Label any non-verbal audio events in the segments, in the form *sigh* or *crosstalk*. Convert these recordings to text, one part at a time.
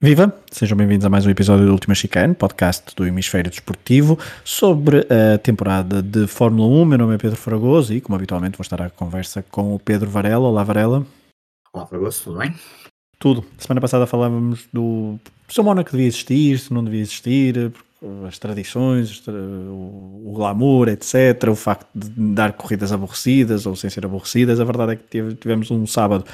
Viva! Sejam bem-vindos a mais um episódio do Última Chicane, podcast do Hemisfério Desportivo, sobre a temporada de Fórmula 1. Meu nome é Pedro Fragoso e, como habitualmente, vou estar à conversa com o Pedro Varela. Olá, Varela. Olá, Fragoso, tudo bem? Tudo. Semana passada falávamos do se o Mónaco devia existir, se não devia existir, as tradições, o glamour, etc. O facto de dar corridas aborrecidas ou sem ser aborrecidas. A verdade é que tivemos um sábado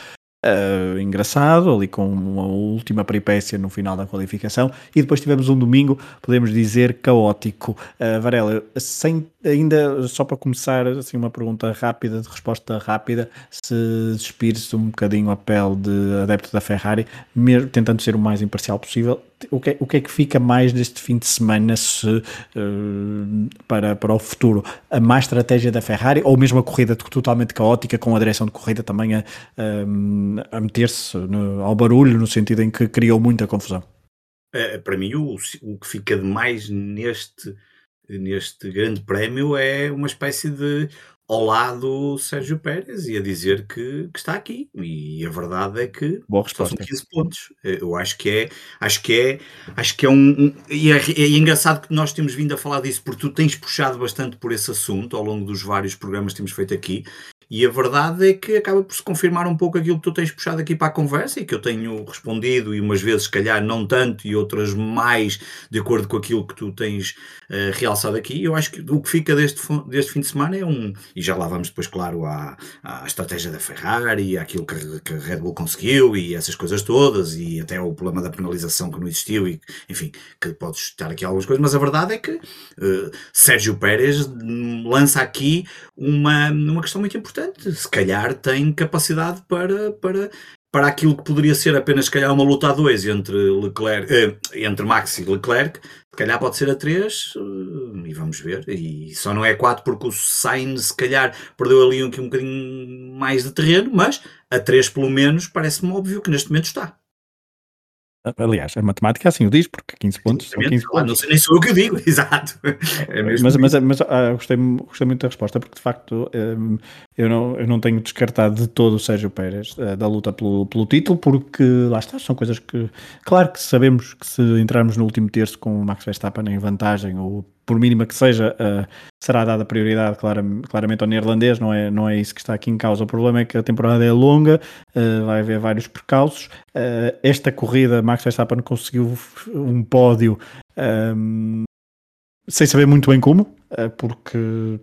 uh, engraçado, ali com uma última peripécia no final da qualificação, e depois tivemos um domingo, podemos dizer, caótico. Uh, Varela, sem, ainda só para começar, assim, uma pergunta rápida, de resposta rápida, se despires um bocadinho a pele de adepto da Ferrari, mesmo, tentando ser o mais imparcial possível, o que, é, o que é que fica mais deste fim de semana se, uh, para, para o futuro? A má estratégia da Ferrari ou mesmo a corrida totalmente caótica com a direção de corrida também a, a, a meter-se ao barulho no sentido em que criou muita confusão? É, para mim o, o que fica de mais neste, neste grande prémio é uma espécie de ao lado Sérgio Pérez e a dizer que, que, está aqui. E a verdade é que são 15 pontos. Eu acho que é, acho que é, acho que é um. um e é, é, engraçado que nós temos vindo a falar disso, porque tu tens puxado bastante por esse assunto ao longo dos vários programas que temos feito aqui. E a verdade é que acaba por se confirmar um pouco aquilo que tu tens puxado aqui para a conversa e que eu tenho respondido, e umas vezes, se calhar, não tanto, e outras mais de acordo com aquilo que tu tens uh, realçado aqui. Eu acho que o que fica deste, deste fim de semana é um. E já lá vamos depois, claro, à, à estratégia da Ferrari, àquilo que, que a Red Bull conseguiu e essas coisas todas, e até o problema da penalização que não existiu, e enfim, que podes estar aqui algumas coisas, mas a verdade é que uh, Sérgio Pérez lança aqui uma, uma questão muito importante. Se calhar tem capacidade para, para, para aquilo que poderia ser apenas, se calhar, uma luta a dois entre, Leclerc, eh, entre Max e Leclerc, se calhar pode ser a três, eh, e vamos ver. E só não é quatro porque o Sainz, se calhar, perdeu ali um, um bocadinho mais de terreno, mas a três, pelo menos, parece-me óbvio que neste momento está. Aliás, a matemática assim o diz, porque 15 pontos são 15 pontos. Não sei nem sou eu que eu digo, *laughs* exato. É mas mas, mas ah, gostei, gostei muito da resposta, porque de facto um, eu, não, eu não tenho descartado de todo o Sérgio Pérez uh, da luta pelo, pelo título, porque lá está, são coisas que, claro que sabemos que se entrarmos no último terço com o Max Verstappen em vantagem, ou por mínima que seja, uh, será dada prioridade claramente ao neerlandês, não é, não é isso que está aqui em causa. O problema é que a temporada é longa, uh, vai haver vários percalços. Uh, esta corrida, Max Verstappen conseguiu um pódio um, sem saber muito bem como, porque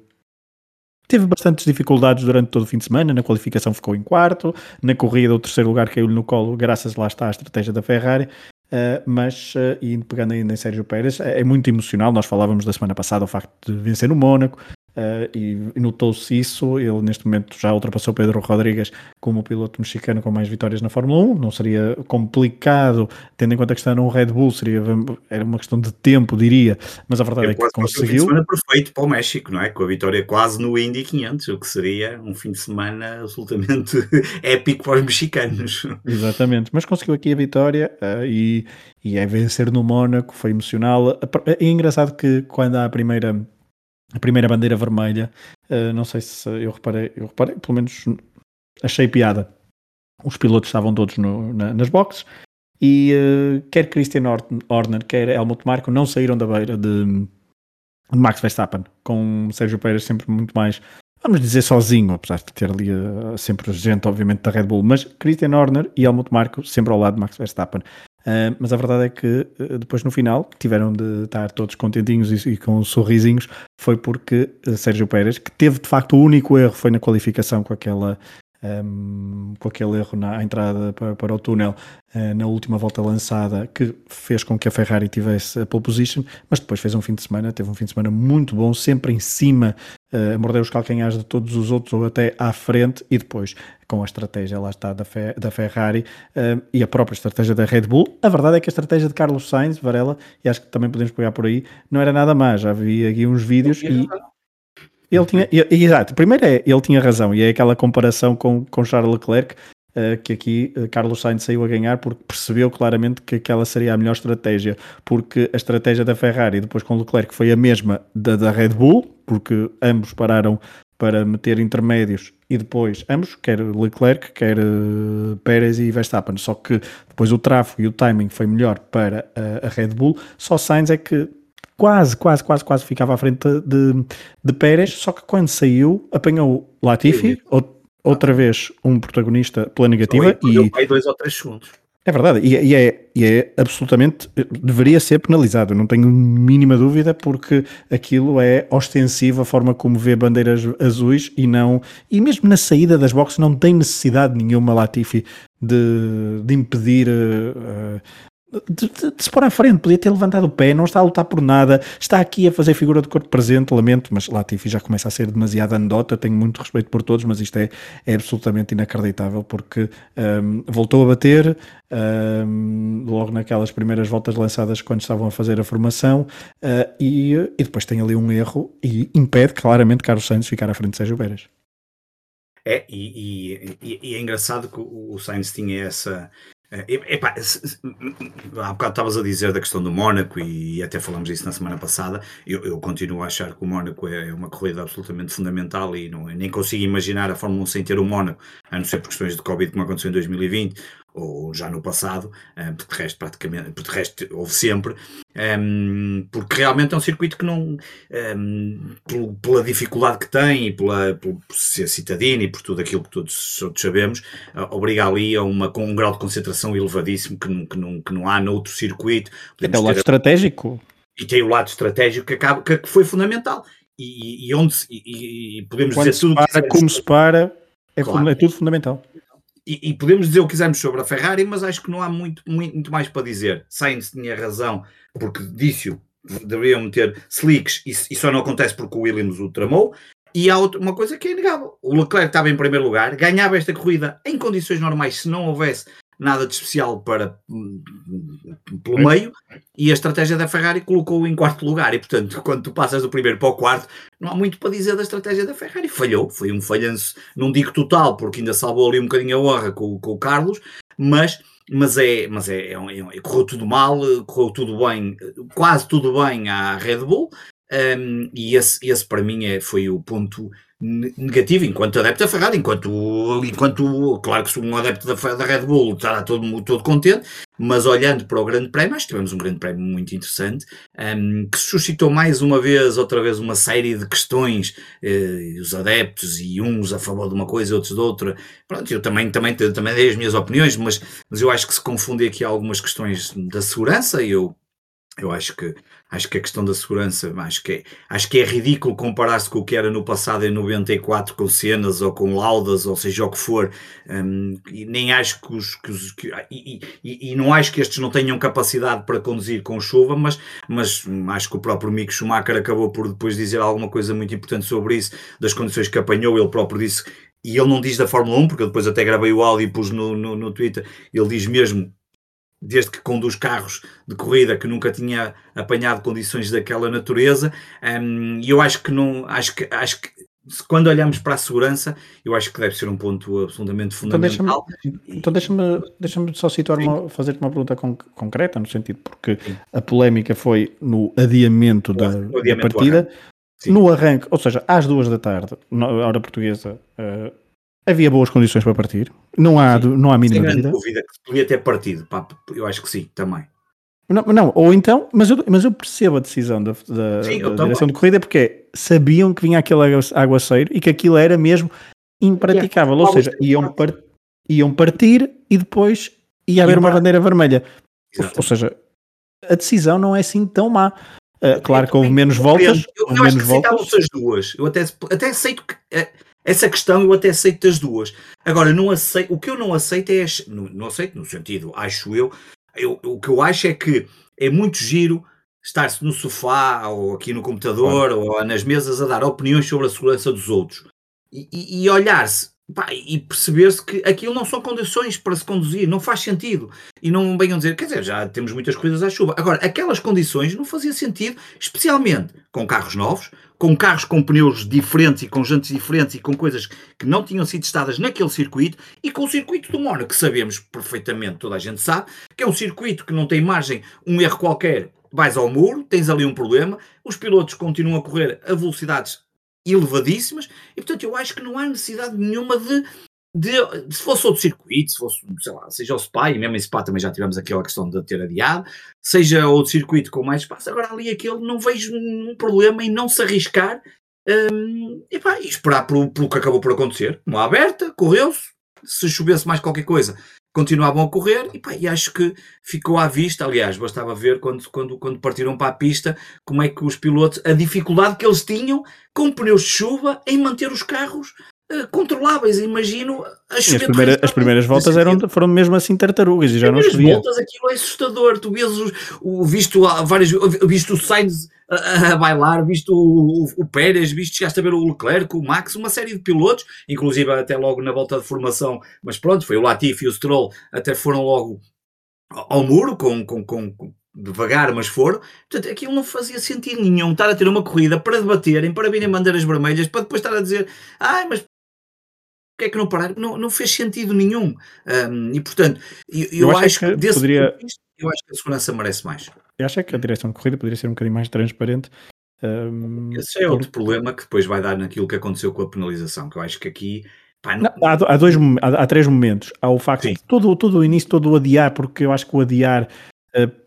teve bastantes dificuldades durante todo o fim de semana. Na qualificação ficou em quarto, na corrida, o terceiro lugar caiu-lhe no colo, graças lá está à estratégia da Ferrari. Uh, mas, uh, pegando ainda em Sérgio Pérez, é, é, muito emocional. Nós falávamos da semana passada o facto de vencer no Mónaco, Uh, e notou-se isso. Ele, neste momento, já ultrapassou Pedro Rodrigues como piloto mexicano com mais vitórias na Fórmula 1. Não seria complicado, tendo em conta que está num Red Bull, seria, era uma questão de tempo, diria. Mas a verdade é, é que conseguiu. Um fim de semana perfeito para o México, não é? Com a vitória quase no Indy 500, o que seria um fim de semana absolutamente *laughs* épico para os mexicanos. Exatamente, mas conseguiu aqui a vitória uh, e, e é vencer no Mónaco, foi emocional. É engraçado que quando há a primeira a primeira bandeira vermelha, uh, não sei se eu reparei, eu reparei, pelo menos achei piada. Os pilotos estavam todos no, na, nas boxes e uh, quer Christian Horner, quer Helmut Marko não saíram da beira de, de Max Verstappen, com Sérgio Pérez sempre muito mais, vamos dizer, sozinho, apesar de ter ali uh, sempre gente, obviamente, da Red Bull, mas Christian Horner e Helmut Marko sempre ao lado de Max Verstappen. Uh, mas a verdade é que uh, depois no final tiveram de estar todos contentinhos e, e com sorrisinhos, foi porque uh, Sérgio Pérez, que teve de facto o único erro foi na qualificação com aquela um, com aquele erro na entrada para, para o túnel na última volta lançada que fez com que a Ferrari tivesse a pole position, mas depois fez um fim de semana, teve um fim de semana muito bom, sempre em cima, uh, a morder os calcanhares de todos os outros ou até à frente e depois com a estratégia lá está da, Fe, da Ferrari uh, e a própria estratégia da Red Bull. A verdade é que a estratégia de Carlos Sainz, Varela, e acho que também podemos pegar por aí, não era nada mais. Já vi aqui uns vídeos e, ele tinha, exato, primeiro é, ele tinha razão, e é aquela comparação com, com Charles Leclerc, que aqui uh, Carlos Sainz saiu a ganhar porque percebeu claramente que aquela seria a melhor estratégia, porque a estratégia da Ferrari depois com Leclerc foi a mesma da, da Red Bull, porque ambos pararam para meter intermédios e depois ambos, quer Leclerc, quer uh, Pérez e Verstappen. Só que depois o tráfego e o timing foi melhor para a, a Red Bull. Só Sainz é que quase, quase, quase, quase ficava à frente de, de Pérez. Só que quando saiu, apanhou Latifi, outra vez um protagonista pela negativa. e dois ou três segundos. É verdade, e, e, é, e é absolutamente. deveria ser penalizado, não tenho mínima dúvida, porque aquilo é ostensivo a forma como vê bandeiras azuis e não. E mesmo na saída das boxes não tem necessidade nenhuma, Latifi, de, de impedir uh, de, de, de, se pôr à frente, podia ter levantado o pé, não está a lutar por nada, está aqui a fazer figura de corpo presente, lamento, mas Latifi já começa a ser demasiado anedota, tenho muito respeito por todos, mas isto é, é absolutamente inacreditável, porque um, voltou a bater um, logo naquelas primeiras voltas lançadas quando estavam a fazer a formação uh, e, e depois tem ali um erro e impede claramente Carlos Sainz ficar à frente de Sérgio Pérez. É, e, e, e, é engraçado que o Sainz tinha essa, é, epá, há bocado estavas a dizer da questão do Mónaco e até falamos disso na semana passada. Eu, eu continuo a achar que o Mónaco é uma corrida absolutamente fundamental e não, nem consigo imaginar a Fórmula 1 sem ter o Mónaco, a não ser por questões de Covid, como aconteceu em 2020 ou já no passado, eh, porque de resto praticamente, porque de resto houve sempre, um, porque realmente é um circuito que não, um, pela dificuldade que tem e pela, por ser citadino e por tudo aquilo que todos, todos sabemos, uh, obriga ali a uma, com um grau de concentração elevadíssimo que não, que não, que não há noutro circuito. Até o lado estratégico. E tem o lado estratégico que, acaba, que foi fundamental. E, e onde e, e podemos Quando dizer tudo. Para, como se para, é, claro. é tudo fundamental. E, e, podemos dizer o que quisermos sobre a Ferrari, mas acho que não há muito, muito, muito mais para dizer. Sainz tinha razão, porque disse-o, deveriam meter slicks, e, e, só não acontece porque o Williams o tramou. E há outra, uma coisa que é inegável: o Leclerc estava em primeiro lugar, ganhava esta corrida em condições normais se não houvesse nada de especial para pelo meio, e a estratégia da Ferrari colocou-o em quarto lugar. E portanto, quando tu passas do primeiro para o quarto, não há muito para dizer da estratégia da Ferrari. Falhou, foi um falhanço, não digo total, porque ainda salvou ali um bocadinho a honra com, com o Carlos, mas mas é, mas é, é, é, correu tudo mal, correu tudo bem, quase tudo bem à Red Bull, um, e esse, esse para mim é, foi o ponto negativo enquanto adepto da Ferrari, enquanto, enquanto claro que sou um adepto da, da Red Bull estará todo, todo contente, mas olhando para o Grande Prémio, acho que tivemos um Grande Prémio muito interessante, um, que suscitou mais uma vez, outra vez, uma série de questões, eh, os adeptos e uns a favor de uma coisa e outros de outra. Pronto, eu também, também, também dei as minhas opiniões, mas, mas eu acho que se confunde aqui algumas questões da segurança e eu eu acho que, acho que a questão da segurança, acho que é, acho que é ridículo comparar-se com o que era no passado em 94 com cenas ou com laudas, ou seja o que for, um, e nem acho que os, que os que, e, e, e, não acho que estes não tenham capacidade para conduzir com chuva, mas, mas acho que o próprio Mick Schumacher acabou por depois dizer alguma coisa muito importante sobre isso, das condições que apanhou, ele próprio disse, e ele não diz da Fórmula 1, porque eu depois até gravei o áudio e pus no, no, no Twitter, ele diz mesmo desde que conduz carros de corrida que nunca tinha apanhado condições daquela natureza. Um, e eu acho que não acho que acho que quando olhamos para a segurança, eu acho que deve ser um ponto absolutamente então fundamental. Então deixa-me deixa deixa só situar uma, fazer-te uma pergunta concreta, no sentido, porque Sim. a polémica foi no adiamento, da, adiamento da, partida, no arranque, ou seja, às duas da tarde, na hora portuguesa, uh, Havia boas condições para partir. Não há, não há mínima Sem dúvida. dúvida que podia ter partido. Pá, eu acho que sim, também. Não, não, ou então, mas eu, mas eu percebo a decisão da, da, sim, da direção de corrida porque sabiam que vinha aquele aguaceiro e que aquilo era mesmo impraticável. Ou seja, iam, par, iam partir e depois ia haver uma bandeira vermelha. Exatamente. Ou seja, a decisão não é assim tão má. Uh, claro que houve menos voltas. Eu, eu, eu acho voltas. que as duas. Eu até, até aceito que. Uh, essa questão eu até aceito das duas. Agora, não aceito, o que eu não aceito é. Não, não aceito no sentido, acho eu, eu. O que eu acho é que é muito giro estar-se no sofá ou aqui no computador ou nas mesas a dar opiniões sobre a segurança dos outros e, e, e olhar-se e perceber-se que aquilo não são condições para se conduzir, não faz sentido. E não venham dizer, quer dizer, já temos muitas coisas à chuva. Agora, aquelas condições não faziam sentido, especialmente com carros novos, com carros com pneus diferentes e com jantes diferentes e com coisas que não tinham sido testadas naquele circuito e com o circuito do Mónaco, que sabemos perfeitamente, toda a gente sabe, que é um circuito que não tem margem, um erro qualquer, vais ao muro, tens ali um problema, os pilotos continuam a correr a velocidades elevadíssimas, e portanto eu acho que não há necessidade nenhuma de, de se fosse outro circuito, se fosse, sei lá, seja o SPA, e mesmo em SPA também já tivemos aquela questão de ter adiado, seja outro circuito com mais espaço, agora ali aquele não vejo nenhum problema em não se arriscar um, e, pá, e esperar pelo, pelo que acabou por acontecer. Uma aberta, correu-se, se chovesse mais qualquer coisa, continuavam a correr e, pá, e acho que ficou à vista. Aliás, bastava ver quando, quando, quando partiram para a pista como é que os pilotos, a dificuldade que eles tinham com pneus de chuva em manter os carros uh, controláveis. Imagino as, primeira, as primeiras voltas eram, foram mesmo assim tartarugas e já não chovia. voltas aquilo é assustador. Tu vês o, o visto, várias, visto o Sainz a, bailar, visto o, o, o, Pérez, visto chegaste a ver o Leclerc, o Max, uma série de pilotos, inclusive até logo na volta de formação, mas pronto, foi o Latifi e o Stroll, até foram logo ao muro, com, com, com, com devagar, mas foram. Portanto, aquilo não fazia sentido nenhum estar a ter uma corrida para debaterem, para virem bandeiras vermelhas, para depois estar a dizer, ai, mas que é que não pararam? Não, não fez sentido nenhum. Um, e portanto, eu, eu, eu acho, que, desse poderia... eu acho que a segurança merece mais. Eu acho que a direção de corrida poderia ser um bocadinho mais transparente. Um, Esse é outro problema que depois vai dar naquilo que aconteceu com a penalização, que eu acho que aqui Pá, não... Não, há, há, dois, há, há, três momentos. Há o facto Sim. de todo, todo o início, todo o adiar, porque eu acho que o adiar uh,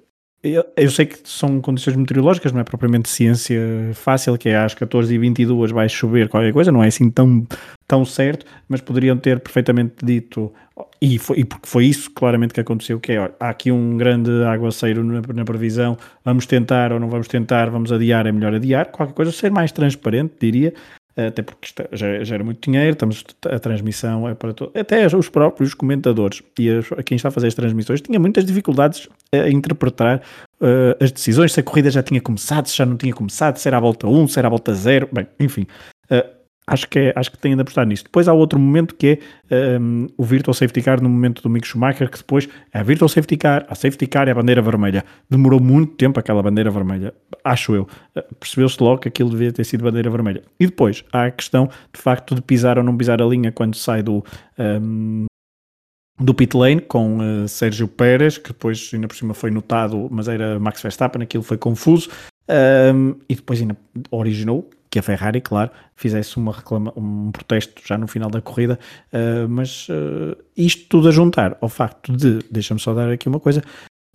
eu, sei que são condições meteorológicas, não é propriamente ciência fácil, que é às 14h22 vai chover qualquer coisa, não é assim tão, tão certo, mas poderiam ter perfeitamente dito, e, foi, e porque foi isso claramente que aconteceu, que é, olha, há aqui um grande aguaceiro na, na, previsão, vamos tentar ou não vamos tentar, vamos adiar, é melhor adiar, qualquer coisa, ser mais transparente, diria, até porque já, já, era muito dinheiro, estamos, a transmissão é para todos, até os próprios comentadores e quem está a fazer as transmissões tinha muitas dificuldades a interpretar uh, as decisões, se a corrida já tinha começado, se já não tinha começado, se era a volta 1, se era a volta 0, bem, enfim. Uh, Acho que, é, acho que tem de apostar nisso. Depois há outro momento que é um, o Virtual Safety Car no momento do Mick Schumacher, que depois é a Virtual Safety Car, a Safety Car é a bandeira vermelha. Demorou muito tempo aquela bandeira vermelha, acho eu. Eh, percebeu-se logo que aquilo devia ter sido bandeira vermelha. E depois há a questão de facto de pisar ou não pisar a linha quando sai do. Um, do pit lane com uh, Sérgio Pérez, que depois ainda por cima foi notado, mas era Max Verstappen, aquilo foi confuso, um, e depois ainda originou que a Ferrari, claro, fizesse uma reclama, um protesto já no final da corrida, uh, mas uh, isto tudo a juntar ao facto de, deixa-me só dar aqui uma coisa,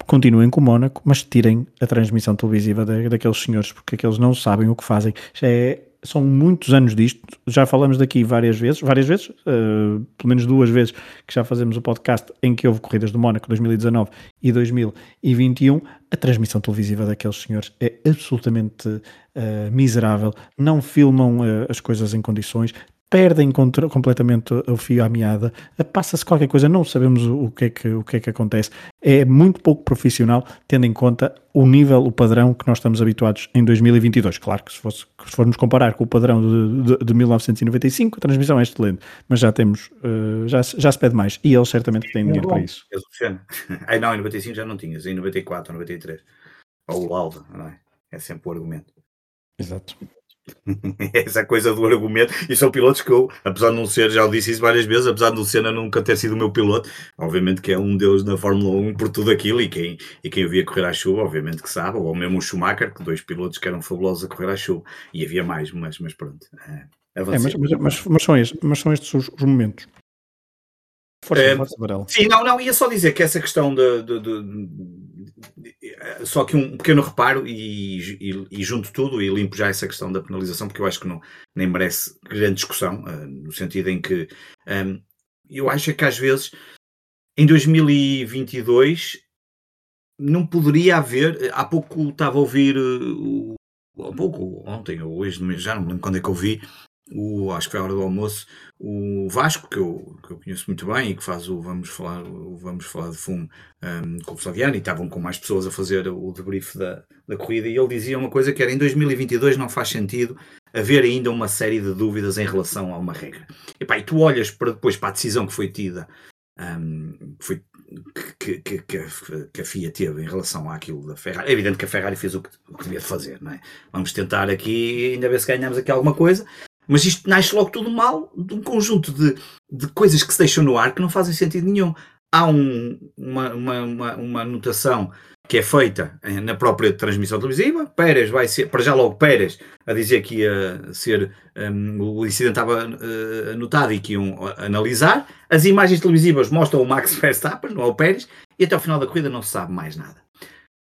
continuem com o Mónaco, mas tirem a transmissão televisiva da, daqueles senhores, porque aqueles não sabem o que fazem. Já é são muitos anos disto, já falamos daqui várias vezes, várias vezes, uh, pelo menos duas vezes que já fazemos o podcast em que houve corridas do Mónaco 2019 e 2021. A transmissão televisiva daqueles senhores é absolutamente uh, miserável, não filmam uh, as coisas em condições, perdem completamente o fio à meada, passa-se qualquer coisa, não sabemos o que, é que, o que é que acontece. É muito pouco profissional, tendo em conta o nível, o padrão que nós estamos habituados em 2022. Claro que se, fosse, se formos comparar com o padrão de, de, de 1995, a transmissão é excelente, mas já temos, uh, já, já se pede mais, e eles certamente têm dinheiro para isso. Aí *laughs* não, em 95 já não tinhas, em 94, 93. Ou o Alva, não é? É sempre o argumento. Exato. *laughs* Essa coisa do argumento, e são pilotos que eu, apesar de não ser, já o disse isso várias vezes, apesar de o Senna nunca ter sido o meu piloto, obviamente que é um deus na Fórmula 1 por tudo aquilo, e quem, e quem via correr à chuva, obviamente que sabe, ou mesmo o Schumacher, que dois pilotos que eram fabulosos a correr à chuva, e havia mais, mas, mas pronto. É, é, mas, mas, mas, mas, são estes, mas são estes os, os momentos. Força, é, força, sim, não, não, ia só dizer que essa questão de, de, de só que um pequeno reparo e, e, e, junto tudo e limpo já essa questão da penalização, porque eu acho que não, nem merece grande discussão, uh, no sentido em que um, eu acho que às vezes em 2022 não poderia haver. Há pouco estava a ouvir, uh, há pouco, ontem ou hoje, já não me lembro quando é que eu vi, o, acho que foi a hora do almoço, o Vasco, que eu, que eu conheço muito bem e que faz o Vamos Falar, o Vamos Falar de Fumo um, com o Flaviano, e estavam com mais pessoas a fazer o debrief da, da corrida, e ele dizia uma coisa que era em 2022 não faz sentido haver ainda uma série de dúvidas em relação a uma regra. E, pá, e tu olhas para depois para a decisão que foi tida, um, foi, que, que, que, que, a FIA teve em relação àquilo da Ferrari. É evidente que a Ferrari fez o que, o que devia fazer, não é? Vamos tentar aqui, ainda ver se ganhamos aqui alguma coisa, mas isto nasce logo tudo mal de um conjunto de, de coisas que se deixam no ar que não fazem sentido nenhum. Há um, uma, uma, uma, uma notação que é feita na própria transmissão televisiva. Pérez vai ser, para já logo Pérez, a dizer que ia ser, um, o incidente estava uh, anotado e que iam analisar. As imagens televisivas mostram o Max *laughs* Verstappen, não é o Pérez, e até ao final da corrida não se sabe mais nada.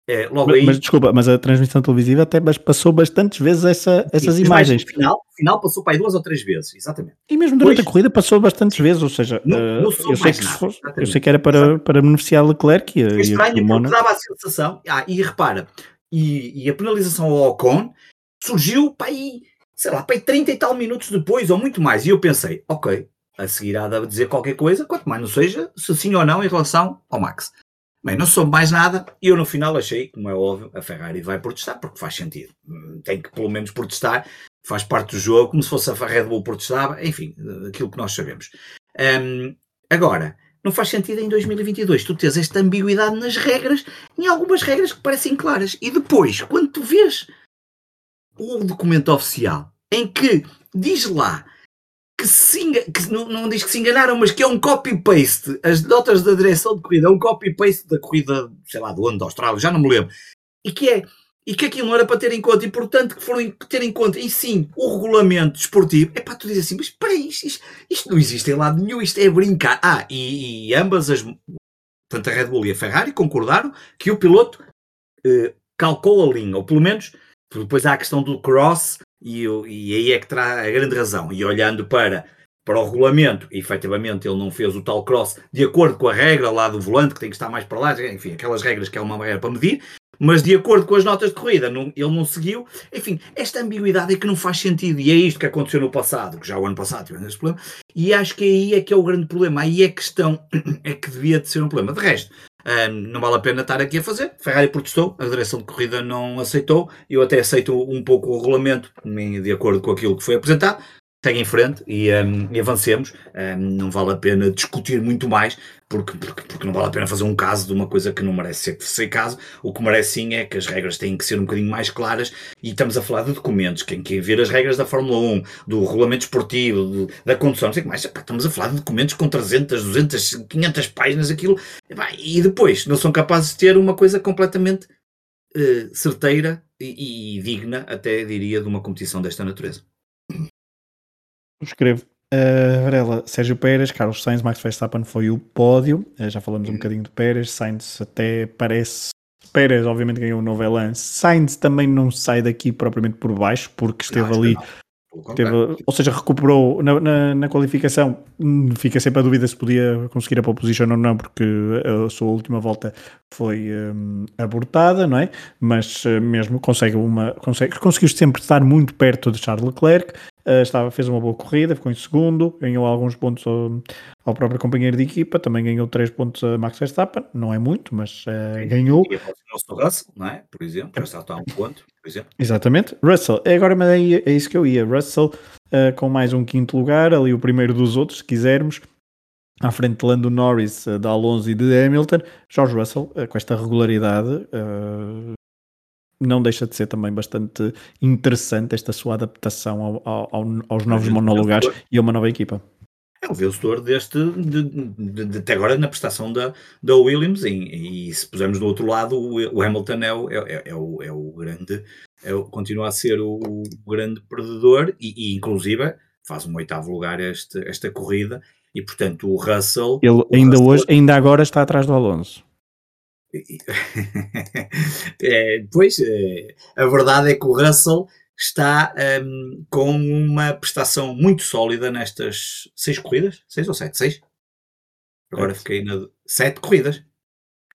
É, logo mas, aí... mas desculpa, mas a transmissão televisiva até passou bastantes vezes essa, essas Sim, imagens. No final, final passou para aí duas ou três vezes, exatamente. E mesmo durante pois, a corrida passou bastantes vezes, ou seja, não, não uh, eu, sei que fosse, eu sei que era para, para beneficiar Leclerc e, é estranho e porque dava a sensação, ah, e repara, e, e a penalização ao Ocon surgiu para aí, sei lá, para aí 30 e tal minutos depois, ou muito mais, e eu pensei, ok, a seguir há de dizer qualquer coisa, quanto mais não seja, se sim ou não em relação ao Max. Bem, não soube mais nada e eu no final achei, como é óbvio, a Ferrari vai protestar, porque faz sentido. Tem que pelo menos protestar, faz parte do jogo, como se fosse a Red Bull protestava, enfim, aquilo que nós sabemos. Um, agora, não faz sentido em 2022 tu tens esta ambiguidade nas regras, em algumas regras que parecem claras. E depois, quando tu vês o documento oficial em que diz lá que, se, que não, não, diz que se enganaram, mas que é um copy-paste. As notas da direção de corrida é um copy-paste da corrida, sei lá, do ano da Austrália, já não me lembro. E que é e que aquilo não era para ter em conta, e portanto que foram ter em conta, e sim, o regulamento desportivo, é para tu dizer assim, mas espera isto, isto, isto, não existe em lado nenhum, isto é brincar. Ah, e, e, ambas as, tanto a Red Bull e a Ferrari concordaram que o piloto eh, calcou a linha, ou pelo menos, depois há a questão do cross, e, e aí é que traz a grande razão. E olhando para, para o regulamento, efetivamente ele não fez o tal cross de acordo com a regra lá do volante, que tem que estar mais para lá, enfim, aquelas regras que é uma maneira para medir, mas de acordo com as notas de corrida, não, ele não seguiu. Enfim, esta ambiguidade é que não faz sentido. E é isto que aconteceu no passado, que já o ano passado tivemos esse problema. E acho que aí é que é o grande problema. Aí é a questão *clears throat* é que devia de ser um problema. De resto, um, não vale a pena estar aqui a fazer. Ferrari protestou, a direção de corrida não aceitou. Eu até aceito um pouco o regulamento, de acordo com aquilo que foi apresentado. Segue em frente e, um, e avancemos. Um, não vale a pena discutir muito mais, porque, porque, porque não vale a pena fazer um caso de uma coisa que não merece ser, ser caso. O que merece sim é que as regras têm que ser um bocadinho mais claras e estamos a falar de documentos. Quem quer ver as regras da Fórmula 1, do regulamento esportivo, de, da condução, não sei o que mais, estamos a falar de documentos com 300, 200, 500 páginas, aquilo. E depois não são capazes de ter uma coisa completamente uh, certeira e, e digna, até diria, de uma competição desta natureza. Escrevo. Uh, Varela, Sérgio Pérez, Carlos Sainz, Max Verstappen foi o pódio. Uh, já falamos um uhum. bocadinho de Pérez. Sainz até parece. Pérez, obviamente, ganhou o novo Elan. Sainz também não sai daqui propriamente por baixo, porque esteve não, ali Teve, ou seja, recuperou na, na, na, qualificação. Hum, fica sempre a dúvida se podia conseguir a pole position ou não, porque a sua última volta foi um, abortada, não é? Mas uh, mesmo consegue uma. Consegue, conseguiu sempre estar muito perto de Charles Leclerc. Uh, estava, fez uma boa corrida, ficou em segundo, ganhou alguns pontos ao, ao próprio companheiro de equipa, também ganhou 3 pontos a Max Verstappen, não é muito, mas uh, ganhou. E o Russell, não é? Por exemplo, já está a um ponto por exemplo. Exatamente. Russell, é agora mas é, é isso que eu ia. Russell uh, com mais um quinto lugar, ali o primeiro dos outros, se quisermos. À frente de Lando Norris, de Alonso e de Hamilton. George Russell, com esta regularidade, não deixa de ser também bastante interessante esta sua adaptação ao, ao, aos novos monolugares e a uma nova equipa. É o vencedor deste, de, de, de, até agora na prestação da, da Williams, e, e, se pusermos do outro lado, o, o Hamilton é o, é, é, é, o, é o grande, é o, continua a ser o, o grande perdedor, e, e, inclusive faz um oitavo lugar este, esta corrida, e portanto o Russell... Ele ainda Russell, hoje, ainda agora está atrás do Alonso. É, *laughs* *laughs* pois, é, a verdade é que o Russell está um, com uma prestação muito sólida nestas seis corridas. Seis ou sete? Seis? Agora sete. fiquei na. Sete corridas.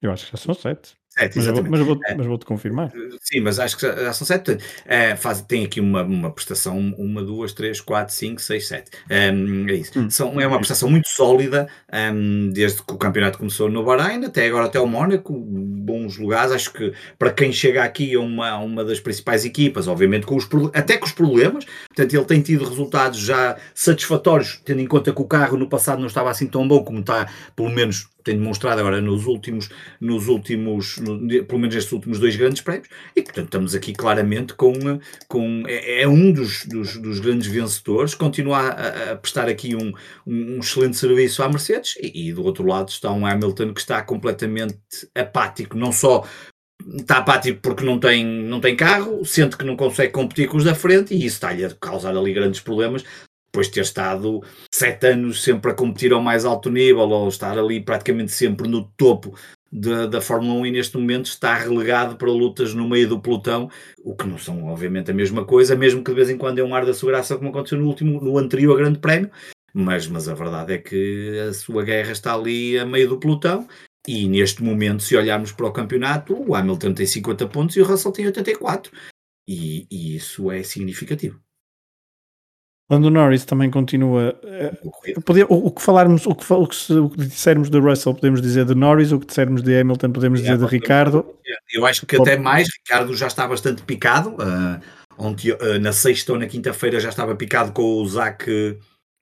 Eu acho que já são sete. Sete, mas, vou, mas, vou, é. mas vou-te confirmar. Sim, mas acho que já, são sete. É, faz, tem aqui uma, uma prestação, uma, duas, três, quatro, cinco, seis, sete. Um, é isso. Hum. São, é uma prestação muito sólida um, desde que o campeonato começou no Bahrein até agora até o Mónaco. Bons lugares. Acho que para quem chega aqui a uma, uma das principais equipas, obviamente com os, até com os problemas, portanto ele tem tido resultados já satisfatórios, tendo em conta que o carro no passado não estava assim tão bom como está, pelo menos tem demonstrado agora nos últimos, nos últimos no, pelo menos nestes últimos dois grandes prémios, e portanto estamos aqui claramente com, com é, é um dos, dos, dos, grandes vencedores, continua a, a prestar aqui um, um, excelente serviço à Mercedes, e, e, do outro lado está um Hamilton que está completamente apático, não só está apático porque não tem, não tem carro, sente que não consegue competir com os da frente e isso está-lhe a causar ali grandes problemas. Depois de ter estado sete anos sempre a competir ao mais alto nível ou estar ali praticamente sempre no topo da, da Fórmula 1 e neste momento está relegado para lutas no meio do pelotão, o que não são obviamente a mesma coisa, mesmo que de vez em quando é um ar da sua graça como aconteceu no último, no anterior Grande Prémio, mas, mas a verdade é que a sua guerra está ali a meio do pelotão e neste momento, se olharmos para o campeonato, o Hamilton tem 50 pontos e o Russell tem 84. E, e isso é significativo. Quando o Norris também continua. Uh, poder, o, o, que falarmos, o que, o, que, o que dissermos de Russell, podemos dizer de Norris, o que dissermos de Hamilton, podemos dizer de Ricardo. Eu acho que até mais, Ricardo já está bastante picado. Uh, ontem, uh, na sexta ou na quinta-feira já estava picado com o Zach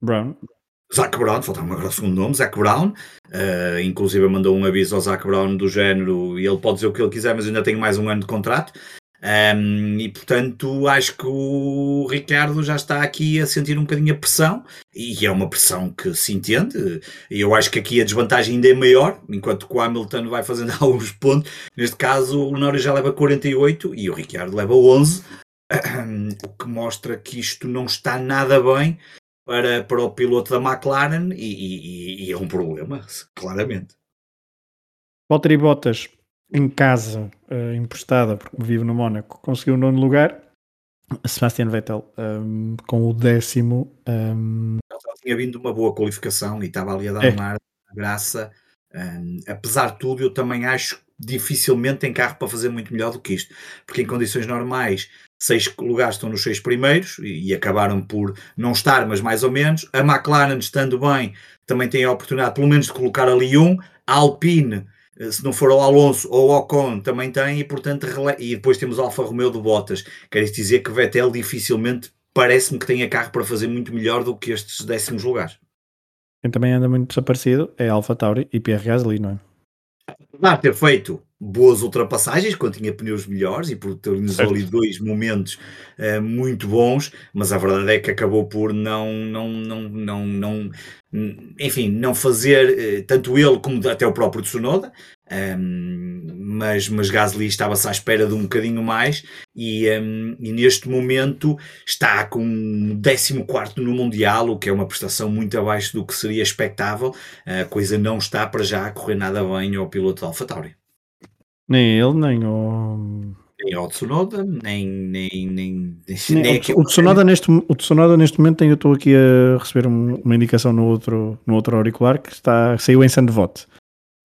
Brown. Zach Brown, faltava agora o segundo nome, Zach Brown, uh, inclusive mandou um aviso ao Zach Brown do género, e ele pode dizer o que ele quiser, mas ainda tem mais um ano de contrato, um, e portanto acho que o Ricardo já está aqui a sentir um bocadinho a pressão, e é uma pressão que se entende, eu acho que aqui a desvantagem ainda é maior, enquanto que o Hamilton vai fazendo *laughs* alguns pontos, neste caso o Norris já leva 48 e o Ricardo leva 11, o que mostra que isto não está nada bem para, para o piloto da McLaren e, e, e é um problema, claramente. Valtteri Bottas em casa, uh, emprestada, porque vive no Mónaco, conseguiu o nono lugar. Sebastian Vettel um, com o décimo. Um... Ele tinha vindo uma boa qualificação e estava ali a dar é. uma graça. Um, apesar de tudo, eu também acho dificilmente tem carro para fazer muito melhor do que isto, porque em condições normais seis lugares estão nos seis primeiros e, e, acabaram por não estar, mas mais ou menos. A McLaren, estando bem, também tem a oportunidade, pelo menos, de colocar ali um. A Alpine, se não for o Alonso ou o Ocon, também tem, e portanto, e depois temos Alfa Romeo de Bottas. Quer dizer que Vettel dificilmente parece-me que tenha carro para fazer muito melhor do que estes décimos lugares. Quem também anda muito desaparecido é Alfa Tauri e Pierre Gasly, não é? Apesar ter feito boas ultrapassagens quando tinha pneus melhores e por ter-nos ali dois momentos uh, muito bons, mas a verdade é que acabou por não, não, não, não, não enfim, não fazer uh, tanto ele como até o próprio Tsunoda, um, mas, mas Gasly estava-se à espera de um bocadinho mais e, um, e neste momento está com 14 no Mundial, o que é uma prestação muito abaixo do que seria expectável. A coisa não está para já a correr nada bem ao piloto Alfa Tauri. Nem ele, nem o. Nem o Tsunoda, nem. nem, nem, nem, nem o, o, Tsunoda neste, o Tsunoda neste momento tem, eu estou aqui a receber uma indicação no outro, no outro auricular que está, saiu em Sandvote.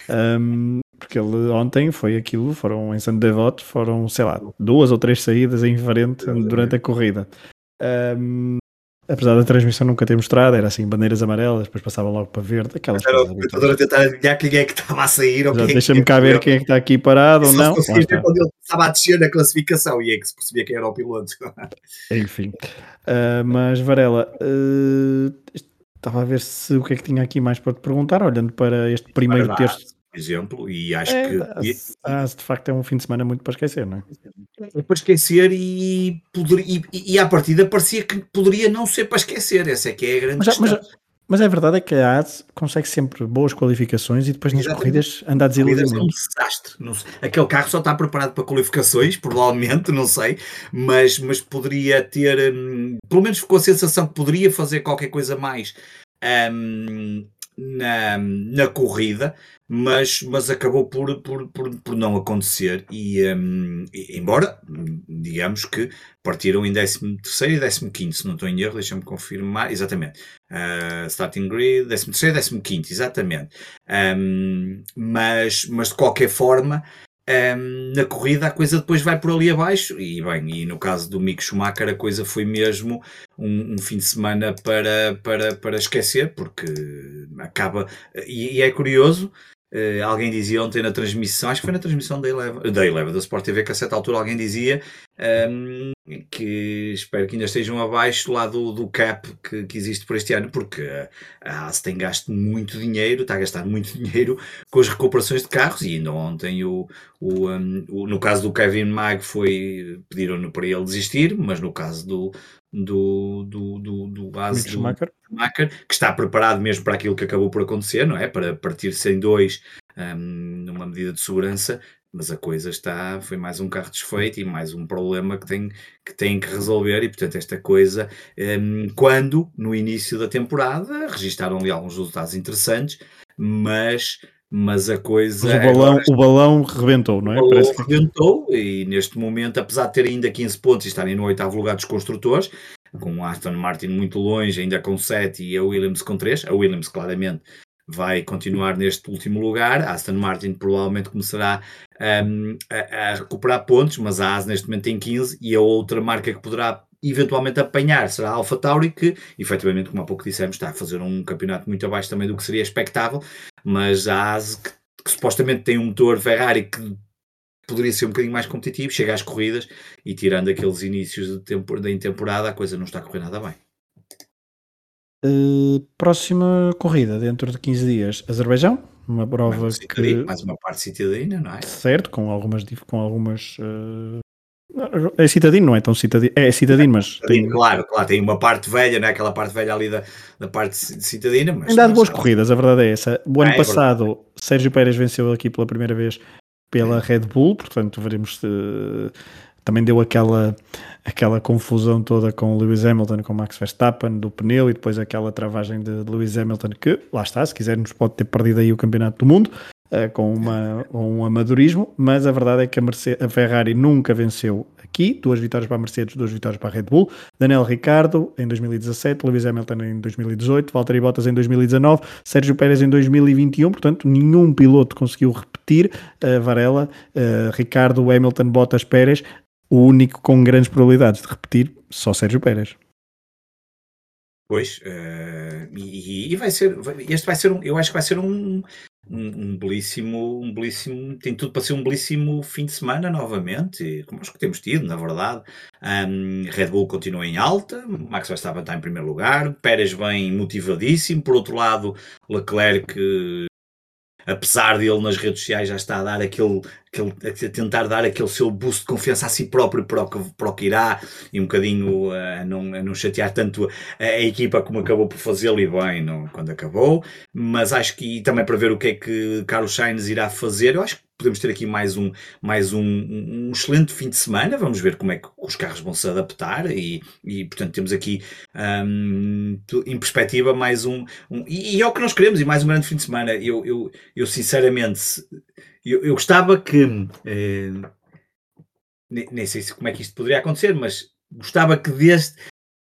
Um, porque ele ontem foi aquilo, foram em Sandvote, foram, sei lá, duas ou três saídas em frente durante a corrida. Um, Apesar da transmissão nunca ter mostrado, era assim, bandeiras amarelas, depois passava logo para verde, aquelas era coisas. Era a tentar adivinhar quem é que estava a sair. É Deixa-me cá ver quem é que está aqui parado ou não. Só ver quando ele estava a descer na classificação e é que se percebia quem era o piloto. Enfim. Uh, mas Varela, uh, estava a ver se o que é que tinha aqui mais para te perguntar, olhando para este primeiro terço exemplo, e acho é, que. De facto é um fim de semana muito para esquecer, não é? É para esquecer e, poder, e, e à partida parecia que poderia não ser para esquecer, essa é que é a grande mas, mas, mas é verdade é que a AS consegue sempre boas qualificações e depois nas Exatamente. corridas anda a desiludir É um desastre. Não Aquele carro só está preparado para qualificações, provavelmente, não sei, mas, mas poderia ter, hum, pelo menos ficou a sensação que poderia fazer qualquer coisa mais hum, na, na corrida mas, mas acabou por, por, por, por não acontecer. E, um, embora, digamos que partiram em 13 e 15, se não estou em erro, deixa-me confirmar. Exatamente. Uh, starting grid, 13 e 15, exatamente. Um, mas, mas de qualquer forma. Um, na corrida a coisa depois vai por ali abaixo. E bem, e no caso do Mick Schumacher a coisa foi mesmo um, um fim de semana para, para, para esquecer porque acaba, e, e é curioso Uh, alguém dizia ontem na transmissão, acho que foi na transmissão da Eleva, da, Eleva, da Sport TV, que a certa altura alguém dizia um, que espero que ainda estejam abaixo lá do, do cap que, que existe por este ano, porque a AS tem gasto muito dinheiro, está a gastar muito *laughs* dinheiro com as recuperações de carros e ainda ontem o, o, um, o no caso do Kevin Mag foi pediram para ele desistir, mas no caso do, do, do, do, do base do Schumacher. Que está preparado mesmo para aquilo que acabou por acontecer, não é? Para partir-se em dois um, numa medida de segurança, mas a coisa está, foi mais um carro desfeito e mais um problema que tem que, tem que resolver e portanto esta coisa, um, quando no início da temporada registaram ali alguns resultados interessantes, mas mas a coisa. Mas o, balão, agora, o balão rebentou, não é? O balão rebentou e neste momento, apesar de ter ainda 15 pontos e estarem no oitavo lugar dos construtores, com o Aston Martin muito longe, ainda com 7 e a Williams com 3, a Williams claramente vai continuar neste último lugar. A Aston Martin provavelmente começará um, a, a, recuperar pontos, mas a AS neste momento tem 15 e a outra marca que poderá eventualmente apanhar será a Alpha Tauri, que efetivamente, como há pouco dissemos, está a fazer um campeonato muito abaixo também do que seria expectável, mas a AS que, que supostamente tem um motor Ferrari que poderia ser um bocadinho mais competitivo, chega às corridas e tirando aqueles inícios de tempo, da temporada, a coisa não está a correr nada bem. Uh, próxima corrida, dentro de 15 dias, Azerbaijão, uma prova mais que... Mais uma parte citadina, não é? Certo, com algumas, com algumas uh... É citadino, não é tão citadino. É citadino, mas. Citadino, tem... Claro, claro, tem uma parte velha, não é? Aquela parte velha ali da, da parte citadina. Mas Ainda há boas corridas, a verdade é essa. O ano é, passado, é Sérgio Pérez venceu aqui pela primeira vez pela Red Bull, portanto, veremos se também deu aquela, aquela confusão toda com Lewis Hamilton, com Max Verstappen, do pneu e depois aquela travagem de, Lewis Hamilton, que lá está, se quisermos, pode ter perdido aí o campeonato do mundo. Uh, com, uma, *laughs* um amadorismo, mas a verdade é que a, Mercedes, a, Ferrari nunca venceu aqui, duas vitórias para a Mercedes, duas vitórias para a Red Bull, Daniel Ricciardo em 2017, Lewis Hamilton em 2018, Valtteri Bottas em 2019, Sérgio Pérez em 2021, portanto nenhum piloto conseguiu repetir uh, Varela, uh, Ricardo, Hamilton, Bottas, Pérez, o único com grandes probabilidades de repetir, só Sérgio Pérez. Pois, uh, e, e, vai ser, este vai ser um, eu acho que vai ser um, um, um, belíssimo, um belíssimo, tem tudo para ser um belíssimo fim de semana novamente, como acho que temos tido, na verdade. Um, Red Bull continua em alta, Max Verstappen está em primeiro lugar, Pérez bem motivadíssimo, por outro lado, Leclerc apesar de ele nas redes sociais já está a dar aquele, aquele a tentar dar aquele seu boost de confiança a si próprio para o que, para o que irá e um bocadinho a não, a não chatear tanto a, a equipa como acabou por fazê-lo e bem não, quando acabou, mas acho que também para ver o que é que Carlos Sainz irá fazer, eu acho que podemos ter aqui mais um, mais um, um, excelente fim de semana. Vamos ver como é que os carros vão se adaptar e, e portanto, temos aqui um, em perspectiva mais um. um e, e, é o que nós queremos, e mais um grande fim de semana. Eu, eu, eu sinceramente, eu, eu gostava que. Eh, nem, nem sei como é que isto poderia acontecer, mas gostava que deste,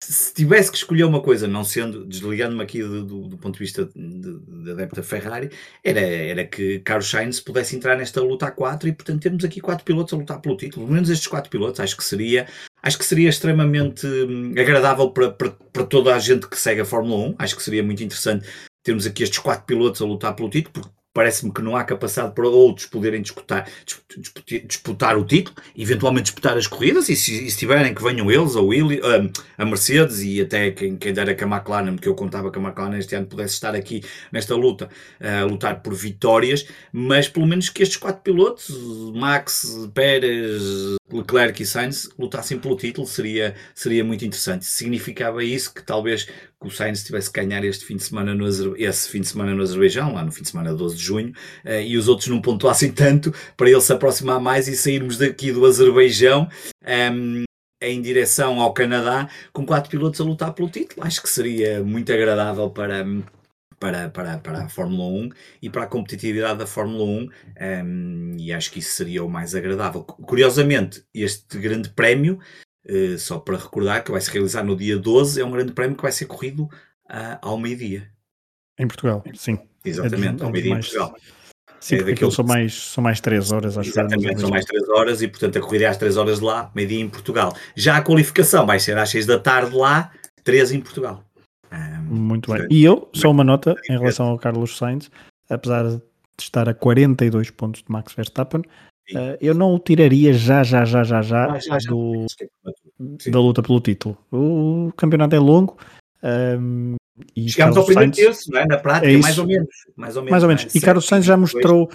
se tivesse que escolher uma coisa, não sendo, desligando-me aqui do, do, do, ponto de vista da Ferrari, era, era que Carlos Sainz pudesse entrar nesta luta a quatro e, portanto, termos aqui quatro pilotos a lutar pelo título. Pelo menos estes quatro pilotos, acho que seria, acho que seria extremamente hum, agradável para, para, para toda a gente que segue a Fórmula 1. Acho que seria muito interessante termos aqui estes quatro pilotos a lutar pelo título, porque parece-me que não há capacidade para outros poderem disputar, disputar, disputar, o título, eventualmente disputar as corridas, e se, e se tiverem que venham eles, a, Willi, a, Mercedes e até quem, quem dera que a McLaren, porque eu contava que a McLaren este ano pudesse estar aqui nesta luta, a lutar por vitórias, mas pelo menos que estes quatro pilotos, Max, Pérez, Leclerc e Sainz, lutassem pelo título, seria, seria muito interessante. Significava isso que talvez que o Sainz tivesse que ganhar este fim de semana no esse fim de semana no Azerbaijão, lá no fim de semana 12 de junho, uh, e os outros não pontuassem *laughs* tanto para ele se aproximar mais e sairmos daqui do Azerbaijão um, ehm, em direção ao Canadá com quatro pilotos a lutar pelo título. Acho que seria muito agradável para, para, para, para a Fórmula 1 e para a competitividade da Fórmula 1 um, ehm, e acho que isso seria o mais agradável. Curiosamente, este grande prémio Uh, só para recordar que vai se realizar no dia 12, é um grande prémio que vai ser corrido uh, ao meio-dia. Em Portugal, sim. Exatamente, é ao meio-dia mais... em Portugal. Sim, é porque são mais, são mais 3 horas, acho Exatamente, são mais 3 horas e, portanto, a corrida é às 3 horas de lá, meio-dia em Portugal. Já a qualificação vai ser às 6 da tarde lá, 3 em Portugal. Um, Muito portanto, bem. E eu, só uma nota em relação ao Carlos Sainz, apesar de estar a 42 pontos de Max Verstappen, Uh, eu não o tiraria já, já, já, já, já, ah, já, já do, da luta pelo título. O campeonato é longo. Um, e Chegamos Carlos ao primeiro Sainz, terço, não é? Na prática, é mais ou menos. Mais ou menos. Mais ou menos. É? E Carlos Sainz já mostrou.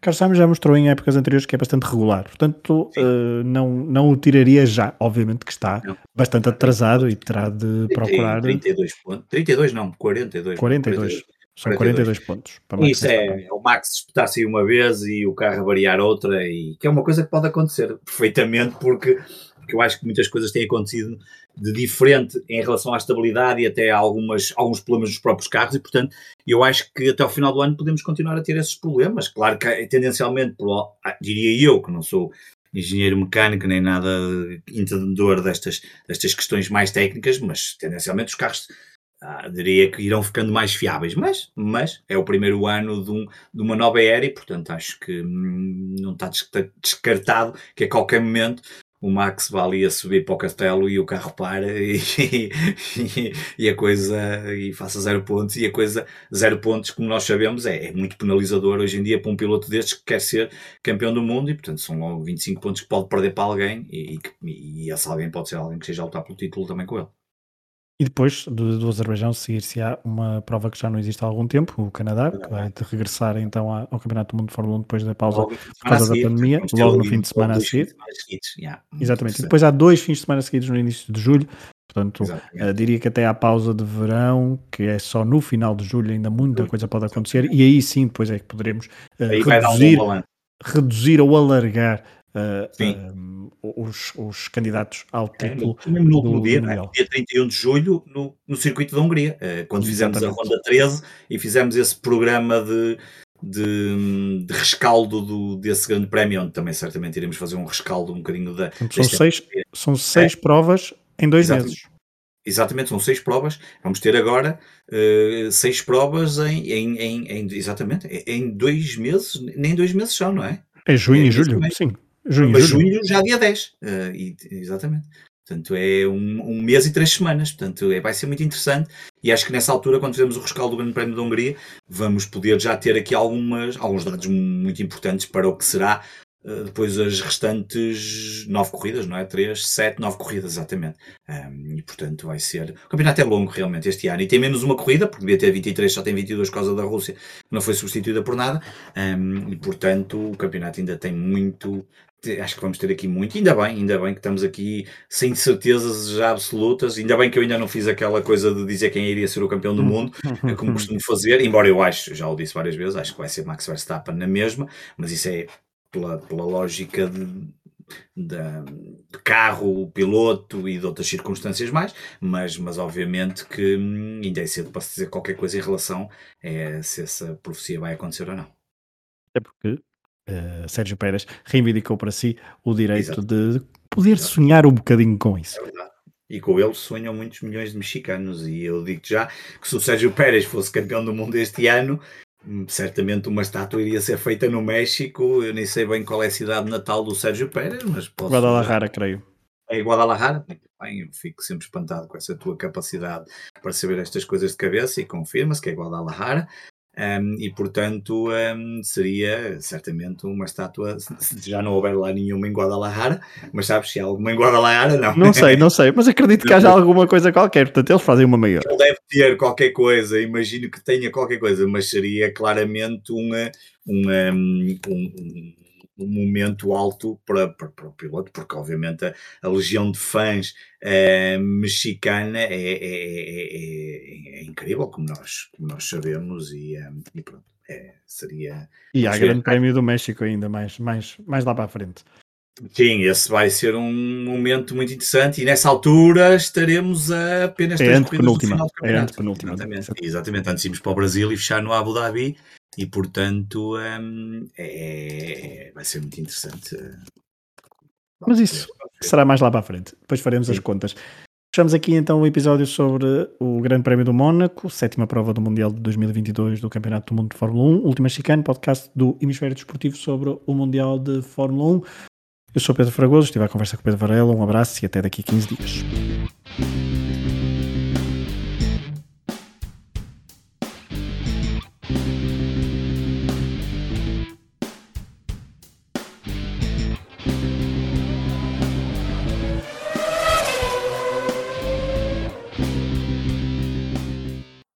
Carlos Sainz já mostrou em épocas anteriores que é bastante regular, portanto uh, não, não o tiraria já, obviamente que está não. bastante atrasado e terá de 30, procurar 32 pontos, 32 não, 42 42, 42. São 42, 42 pontos. Para Isso é, é, o Max disputar-se uma vez e o carro variar outra, e que é uma coisa que pode acontecer perfeitamente, porque, porque eu acho que muitas coisas têm acontecido de diferente em relação à estabilidade e até algumas, alguns problemas dos próprios carros, e portanto eu acho que até ao final do ano podemos continuar a ter esses problemas. Claro que tendencialmente, diria eu, que não sou engenheiro mecânico nem nada entendedor destas, destas questões mais técnicas, mas tendencialmente os carros ah, diria que irão ficando mais fiáveis, mas, mas é o primeiro ano de, um, de uma nova era e, portanto, acho que hum, não está descartado que a qualquer momento o Max vá ali a subir para o castelo e o carro para *laughs* e, e, e, a coisa e faça zero pontos e a coisa zero pontos como nós sabemos é, é, muito penalizador hoje em dia para um piloto destes que quer ser campeão do mundo e portanto são logo 25 pontos que pode perder para alguém e, e, e esse alguém pode ser alguém que esteja a lutar pelo título também com ele. E depois do, do Azerbaijão seguir-se-á uma prova que já não existe há algum tempo, o Canadá, que vai regressar então ao Campeonato do Mundo de Fórmula 1 depois da pausa por causa da pandemia, logo no fim de semana a seguir. Exatamente. E depois há dois fins de semana seguidos no início de julho, portanto uh, diria que até à pausa de verão, que é só no final de julho, ainda muita coisa pode acontecer, e aí sim depois é que poderemos uh, reduzir, um reduzir ou alargar uh, os, os, candidatos ao é, título. É, no, no, do, dia, do dia 31 de julho, no, no circuito da Hungria, uh, quando fizemos Exatamente. a Ronda 13 e fizemos esse programa de, de, de rescaldo do, desse grande prémio, onde também certamente iremos fazer um rescaldo um bocadinho da. São seis, são seis é. provas em dois Exatamente. meses. Exatamente, são seis provas. Vamos ter agora uh, seis provas em, em, em, em, exatamente, em dois meses, nem dois meses são, não é? É junho é, e julho, sim. Junho, Mas junho, junho já dia 10. Uh, eh, e, exatamente. Portanto, é um, um, mês e três semanas. Portanto, é, vai ser muito interessante. E acho que nessa altura, quando fizermos o rescaldo do Grande Prémio da Hungria, vamos poder já ter aqui algumas, alguns dados muito importantes para o que será uh, depois as restantes nove corridas, não é? Três, sete, nove corridas, exatamente. Um, e portanto, vai ser. O campeonato é longo realmente este ano. E tem menos uma corrida, porque devia ter 23, só tem 22 por causa da Rússia, não foi substituída por nada. Um, e portanto, o campeonato ainda tem muito acho que vamos ter aqui muito, ainda bem, ainda bem que estamos aqui sem certezas já absolutas, ainda bem que eu ainda não fiz aquela coisa de dizer quem iria ser o campeão do mundo, é como costumo fazer, embora eu acho, já o disse várias vezes, acho que vai ser Max Verstappen na mesma, mas isso é pela, pela lógica de, de, de, carro, piloto e de outras circunstâncias mais, mas, mas obviamente que hum, ainda é cedo para se dizer qualquer coisa em relação a se essa profecia vai acontecer ou não. É porque uh, Sérgio Pérez reivindicou para si o direito Exato. de poder Exato. sonhar um bocadinho com isso. É verdade. E com ele sonham muitos milhões de mexicanos. E eu digo já que se o Sérgio Pérez fosse campeão do mundo este ano, hum, certamente uma estátua iria ser feita no México. Eu nem sei bem qual é a cidade natal do Sérgio Pérez, mas posso. Guadalajara, creio. É Guadalajara? Muito bem, eu fico sempre espantado com essa tua capacidade para saber estas coisas de cabeça e confirma-se que é Guadalajara. Um, e portanto um, seria certamente uma estátua, se já não houver lá nenhuma em Guadalajara, mas sabes se há alguma em Guadalajara? Não. Não sei, não sei, mas acredito que haja alguma coisa qualquer, portanto eles fazem uma maior. Ele deve ter qualquer coisa, imagino que tenha qualquer coisa, mas seria claramente uma, uma um, um um momento alto para, para, para, o piloto, porque obviamente a, a legião de fãs eh, mexicana é, é, é, é, incrível, como nós, como nós sabemos, e, um, e pronto, seria. E há grande prémio do México ainda mais, mais, mais lá para a frente. Sim, esse vai ser um momento muito interessante e nessa altura estaremos a apenas três é corridas do final do campeonato. É exatamente, exatamente, antes irmos para o Brasil e fechar no Abu Dhabi e portanto um, é, é, vai ser muito interessante. Mas isso será mais lá para a frente. Depois faremos Sim. as contas. Fechamos aqui então o episódio sobre o Grande Prémio do Mónaco, sétima prova do Mundial de 2022 do Campeonato do Mundo de Fórmula 1, última chicane, podcast do Hemisfério Desportivo sobre o Mundial de Fórmula 1. Eu sou Pedro Fragoso, estive à conversa com o Pedro Varela, um abraço e até daqui a 15 dias.